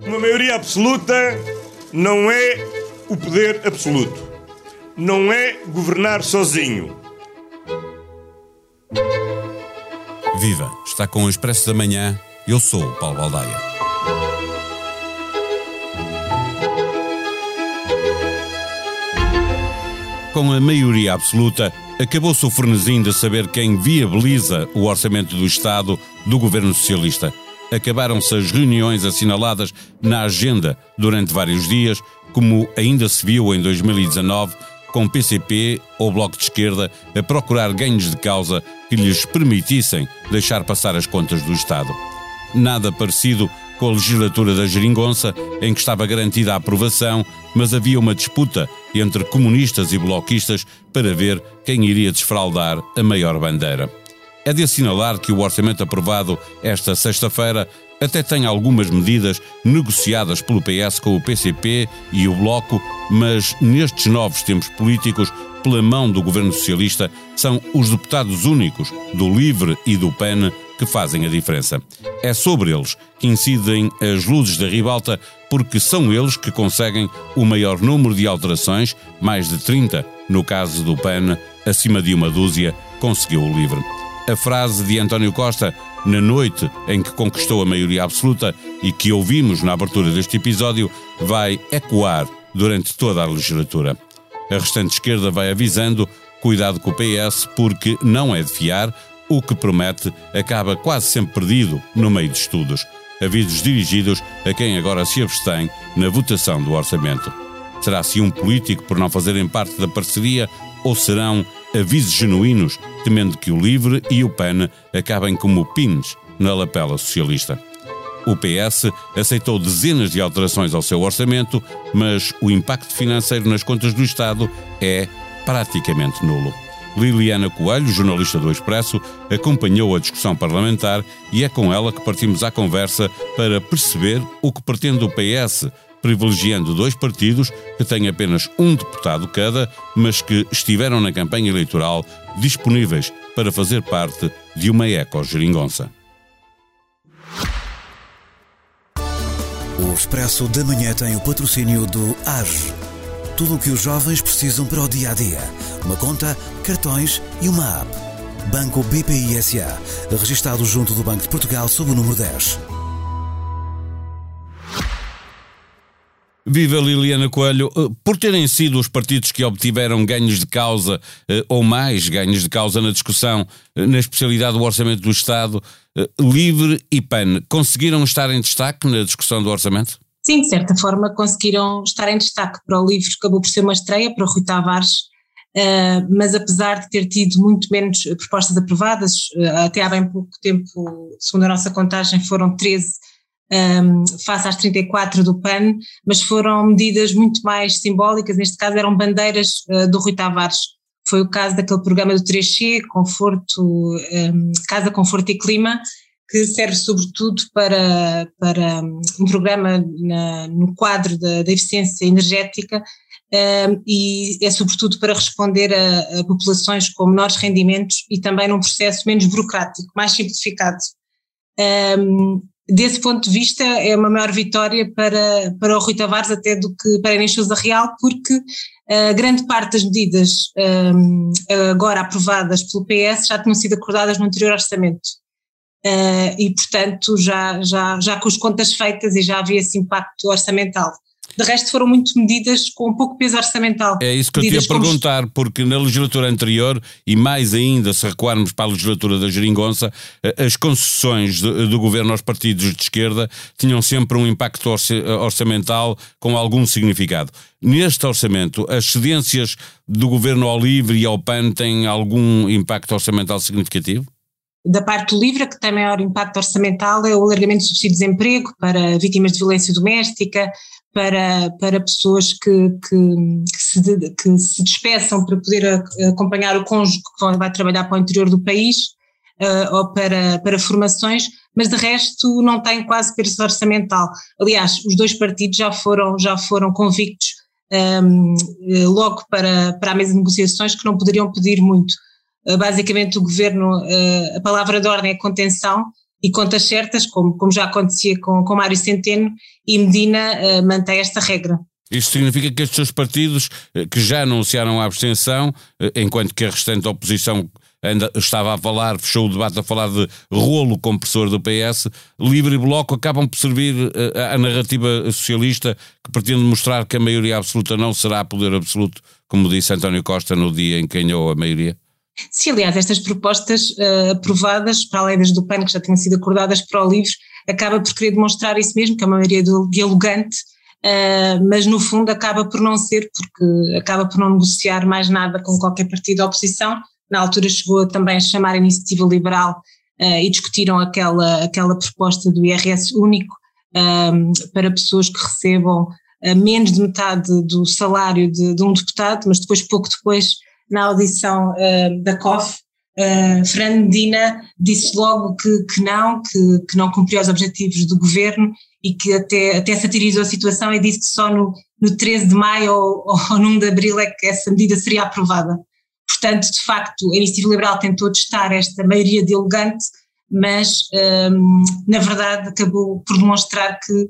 Uma maioria absoluta não é o poder absoluto. Não é governar sozinho. Viva! Está com o Expresso da Manhã. Eu sou o Paulo Baldaia. Com a maioria absoluta, acabou-se o fornezinho de saber quem viabiliza o orçamento do Estado do governo socialista. Acabaram-se as reuniões assinaladas na agenda durante vários dias, como ainda se viu em 2019, com PCP ou Bloco de Esquerda a procurar ganhos de causa que lhes permitissem deixar passar as contas do Estado. Nada parecido com a legislatura da Geringonça, em que estava garantida a aprovação, mas havia uma disputa entre comunistas e bloquistas para ver quem iria desfraldar a maior bandeira. É de assinalar que o orçamento aprovado esta sexta-feira até tem algumas medidas negociadas pelo PS com o PCP e o Bloco, mas nestes novos tempos políticos, pela mão do governo socialista, são os deputados únicos do LIVRE e do PAN que fazem a diferença. É sobre eles que incidem as luzes da ribalta, porque são eles que conseguem o maior número de alterações, mais de 30, no caso do PAN, acima de uma dúzia, conseguiu o LIVRE. A frase de António Costa, na noite em que conquistou a maioria absoluta e que ouvimos na abertura deste episódio, vai ecoar durante toda a legislatura. A restante esquerda vai avisando: cuidado com o PS, porque não é de fiar, o que promete acaba quase sempre perdido no meio de estudos. Avisos dirigidos a quem agora se abstém na votação do orçamento. Será se um político por não fazerem parte da parceria ou serão avisos genuínos, temendo que o LIVRE e o PAN acabem como pins na lapela socialista? O PS aceitou dezenas de alterações ao seu orçamento, mas o impacto financeiro nas contas do Estado é praticamente nulo. Liliana Coelho, jornalista do Expresso, acompanhou a discussão parlamentar e é com ela que partimos à conversa para perceber o que pretende o PS, privilegiando dois partidos que têm apenas um deputado cada, mas que estiveram na campanha eleitoral disponíveis para fazer parte de uma eco-geringonça. O Expresso da Manhã tem o patrocínio do AGE. Tudo o que os jovens precisam para o dia a dia. Uma conta, cartões e uma app. Banco BPI SA. Registado junto do Banco de Portugal sob o número 10. Viva Liliana Coelho, eh, por terem sido os partidos que obtiveram ganhos de causa eh, ou mais ganhos de causa na discussão eh, na especialidade do Orçamento do Estado, Livre e PAN, conseguiram estar em destaque na discussão do orçamento? Sim, de certa forma conseguiram estar em destaque para o livro, acabou por ser uma estreia para Rui Tavares, mas apesar de ter tido muito menos propostas aprovadas, até há bem pouco tempo, segundo a nossa contagem, foram 13 um, face às 34 do PAN, mas foram medidas muito mais simbólicas, neste caso eram bandeiras uh, do Rui Tavares. Foi o caso daquele programa do 3C, Conforto, um, Casa, Conforto e Clima, que serve sobretudo para, para um programa na, no quadro da, da eficiência energética um, e é sobretudo para responder a, a, populações com menores rendimentos e também num processo menos burocrático, mais simplificado. Um, desse ponto de vista, é uma maior vitória para, para o Rui Tavares até do que para a Sousa Real, porque uh, grande parte das medidas um, agora aprovadas pelo PS já tinham sido acordadas no anterior orçamento. Uh, e, portanto, já, já, já com as contas feitas e já havia esse impacto orçamental. De resto, foram muito medidas com pouco peso orçamental. É isso que eu te ia perguntar, como... porque na legislatura anterior, e mais ainda se recuarmos para a legislatura da Geringonça, eh, as concessões do, do governo aos partidos de esquerda tinham sempre um impacto orçamental com algum significado. Neste orçamento, as cedências do governo ao LIVRE e ao PAN têm algum impacto orçamental significativo? Da parte do LIVRE, que tem maior impacto orçamental, é o alargamento do subsídio de desemprego para vítimas de violência doméstica, para, para pessoas que, que, que, se, que se despeçam para poder acompanhar o cônjuge que vai trabalhar para o interior do país uh, ou para, para formações, mas de resto não tem quase peso orçamental. Aliás, os dois partidos já foram, já foram convictos um, logo para, para a mesa de negociações que não poderiam pedir muito. Uh, basicamente o governo, uh, a palavra de ordem é contenção, e contas certas, como, como já acontecia com, com Mário Centeno, e Medina uh, mantém esta regra. Isto significa que estes partidos, eh, que já anunciaram a abstenção, eh, enquanto que a restante oposição ainda estava a falar, fechou o debate a falar de rolo compressor do PS, Livre e Bloco acabam por servir a narrativa socialista que pretende mostrar que a maioria absoluta não será poder absoluto, como disse António Costa no dia em que ganhou a maioria? Sim, aliás, estas propostas uh, aprovadas, para além das do PAN, que já tinham sido acordadas para o LIVRE, acaba por querer demonstrar isso mesmo, que é uma maioria dialogante, uh, mas no fundo acaba por não ser, porque acaba por não negociar mais nada com qualquer partido da oposição. Na altura chegou também a chamar a Iniciativa Liberal uh, e discutiram aquela, aquela proposta do IRS único para pessoas que recebam menos de metade do salário de, de um deputado, mas depois, pouco depois, na audição uh, da COF, uh, Fernando Medina disse logo que, que não, que, que não cumpria os objetivos do governo e que até, até satirizou a situação e disse que só no, no 13 de maio ou, ou no 1 de abril é que essa medida seria aprovada. Portanto, de facto, a Iniciativa Liberal tentou testar esta maioria dialogante, mas um, ehm, na verdade acabou por demonstrar que,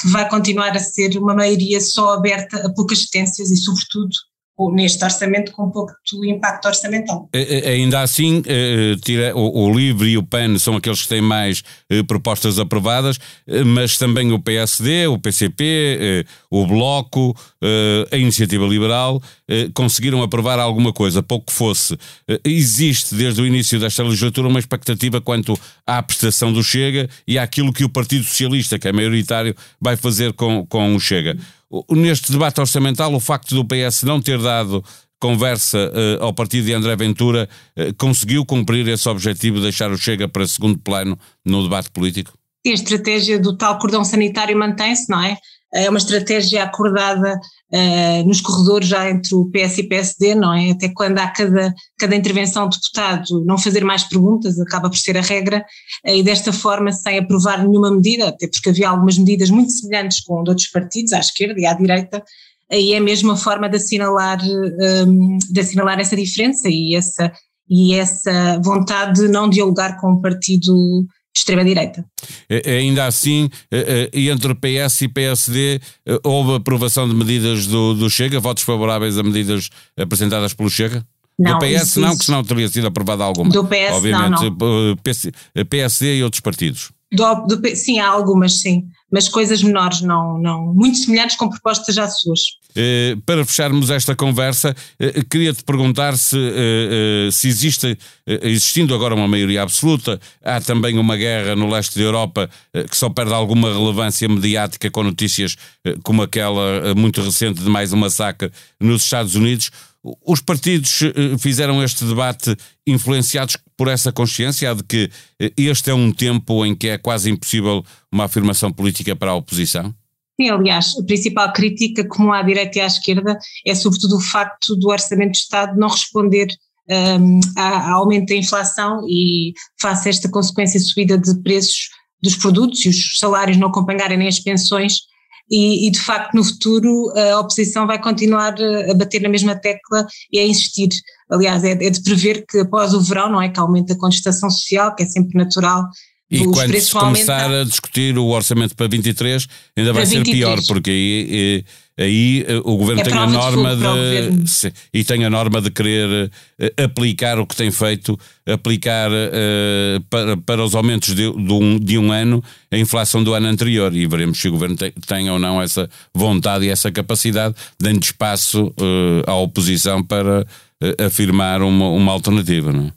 que vai continuar a ser uma maioria só aberta a poucas potências e, sobretudo, neste orçamento com pouco impacto orçamental. Ainda assim, eh, tira, o, LIVRE e o PAN são aqueles que têm mais eh, propostas aprovadas, eh, mas também o PSD, o PCP, o Bloco, a Iniciativa Liberal conseguiram aprovar alguma coisa, pouco que fosse. Existe desde o início desta legislatura uma expectativa quanto à prestação do Chega e àquilo que o Partido Socialista, que é maioritário, vai fazer com, com o Chega neste debate orçamental, o facto do PS não ter dado conversa uh, ao partido de André Ventura uh, conseguiu cumprir esse objetivo de deixar o Chega para segundo plano no debate político? a estratégia do tal cordão sanitário mantém-se, não é? É uma estratégia acordada uh, nos corredores já entre o PS e o PSD, não é? Até quando há cada, cada intervenção de deputado não fazer mais perguntas, acaba por ser a regra, uh, e desta forma sem aprovar nenhuma medida, até porque havia algumas medidas muito semelhantes com de outros partidos, à esquerda e à direita, aí é mesmo a forma de assinalar, um, ehm, de assinalar essa diferença e essa, e essa vontade de não dialogar com o partido extrema-direita. Ainda assim, entre PS e PSD, houve aprovação de medidas do, do Chega, votos favoráveis a medidas apresentadas pelo Chega? Não, do PS isso, não, que senão teria sido aprovada alguma. Do PS Obviamente, não, não. PSD e outros partidos. Do, do, sim, há algumas, sim, mas coisas menores, não, não, muito semelhantes com propostas já suas. Eh, para fecharmos esta conversa, eh, queria-te perguntar se, eh, se existe, existindo agora uma maioria absoluta, há também uma guerra no leste da Europa que só perde alguma relevância mediática com notícias como aquela muito recente de mais um massacre nos Estados Unidos. Os partidos fizeram este debate influenciados por essa consciência de que este é um tempo em que é quase impossível uma afirmação política para a oposição? Sim, aliás, a principal crítica, como à direita e à esquerda, é sobretudo o facto do Orçamento de Estado não responder um, ao aumento da inflação e face a esta consequência subida de preços dos produtos e os salários não acompanharem nem as pensões e, e, de facto no futuro a oposição vai continuar a bater na mesma tecla e a insistir. Aliás, é, é de prever que após o verão, não é que aumenta a contestação social, que é sempre natural, e quando se começar a discutir o orçamento para 23, ainda vai ser 23. pior, porque aí, aí eh, o governo é tem a norma de, de e tem a norma de querer uh, aplicar o que tem feito, aplicar uh, para, para os aumentos de, de, um, de um ano a inflação do ano anterior e veremos se o governo tem, tem ou não essa vontade e essa capacidade, dando espaço uh, à oposição para afirmar uma, uma alternativa, não é?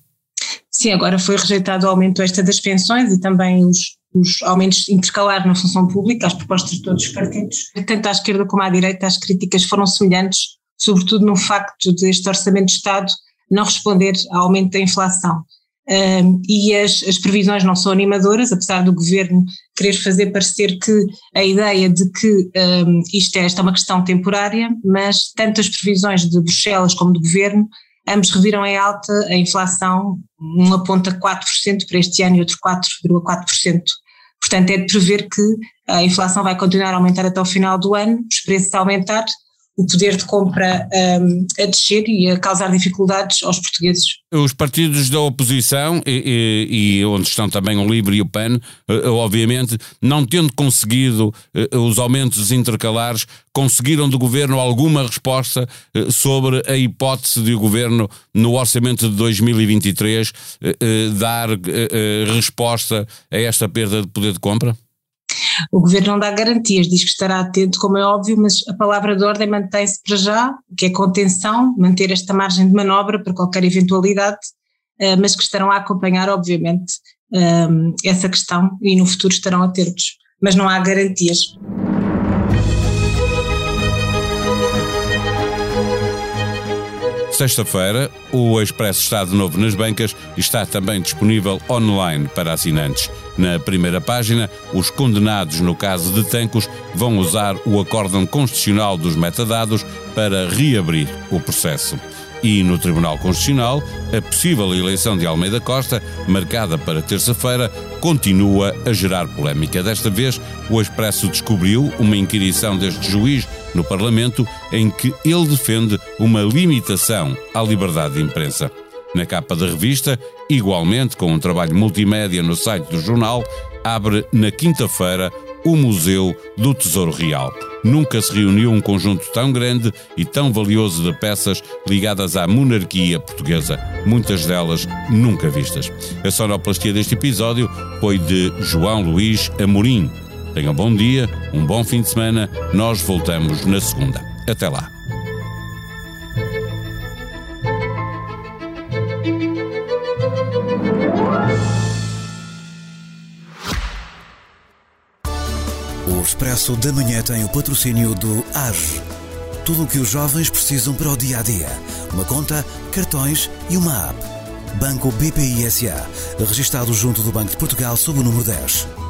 Sim, agora foi rejeitado o aumento extra das pensões e também os, os aumentos intercalares na função pública, as propostas de todos os partidos, tanto à esquerda como à direita, as críticas foram semelhantes, sobretudo no facto deste Orçamento de Estado não responder ao aumento da inflação. Um, e as, as, previsões não são animadoras, apesar do governo querer fazer parecer que a ideia de que um, isto é, esta é uma questão temporária, mas tanto as previsões de Bruxelas como do governo ambos reviram em alta a inflação, um aponta 4% para este ano e outro 4,4%. Portanto, é de prever que a inflação vai continuar a aumentar até o final do ano, os preços a aumentar, o poder de compra um, a descer e a causar dificuldades aos portugueses. Os partidos da oposição, e, e, e onde estão também o LIVRE e o PAN, eh, obviamente, não tendo conseguido eh, os aumentos intercalares, conseguiram do governo alguma resposta eh, sobre a hipótese de o governo, no orçamento de 2023, dar resposta a esta perda de poder de compra? O governo não dá garantias, diz que estará atento, como é óbvio, mas a palavra de ordem mantém-se para já, que é contenção, manter esta margem de manobra para qualquer eventualidade, eh, mas que estarão a acompanhar, obviamente, eh, essa questão e no futuro estarão atentos. Mas não há garantias. Sexta-feira, o Expresso está de novo nas bancas e está também disponível online para assinantes. Na primeira página, os condenados no caso de Tancos vão usar o acórdão constitucional dos metadados para reabrir o processo. E no Tribunal Constitucional, a possível eleição de Almeida Costa, marcada para terça-feira, continua a gerar polémica. Desta vez, o Expresso descobriu uma inquirição deste juiz no Parlamento em que ele defende uma limitação à liberdade de imprensa. Na capa da revista, igualmente com um trabalho multimédia no site do jornal, abre na quinta-feira o Museu do Tesouro Real. Nunca se reuniu um conjunto tão grande e tão valioso de peças ligadas à monarquia portuguesa, muitas delas nunca vistas. A sonoplastia deste episódio foi de João Luís Amorim. Tenham um bom dia, um bom fim de semana. Nós voltamos na segunda. Até lá. Expresso da Manhã tem o patrocínio do AGE. Tudo o que os jovens precisam para o dia a dia. Uma conta, cartões e uma app. Banco BPI SA. Registado junto do Banco de Portugal sob o número 10.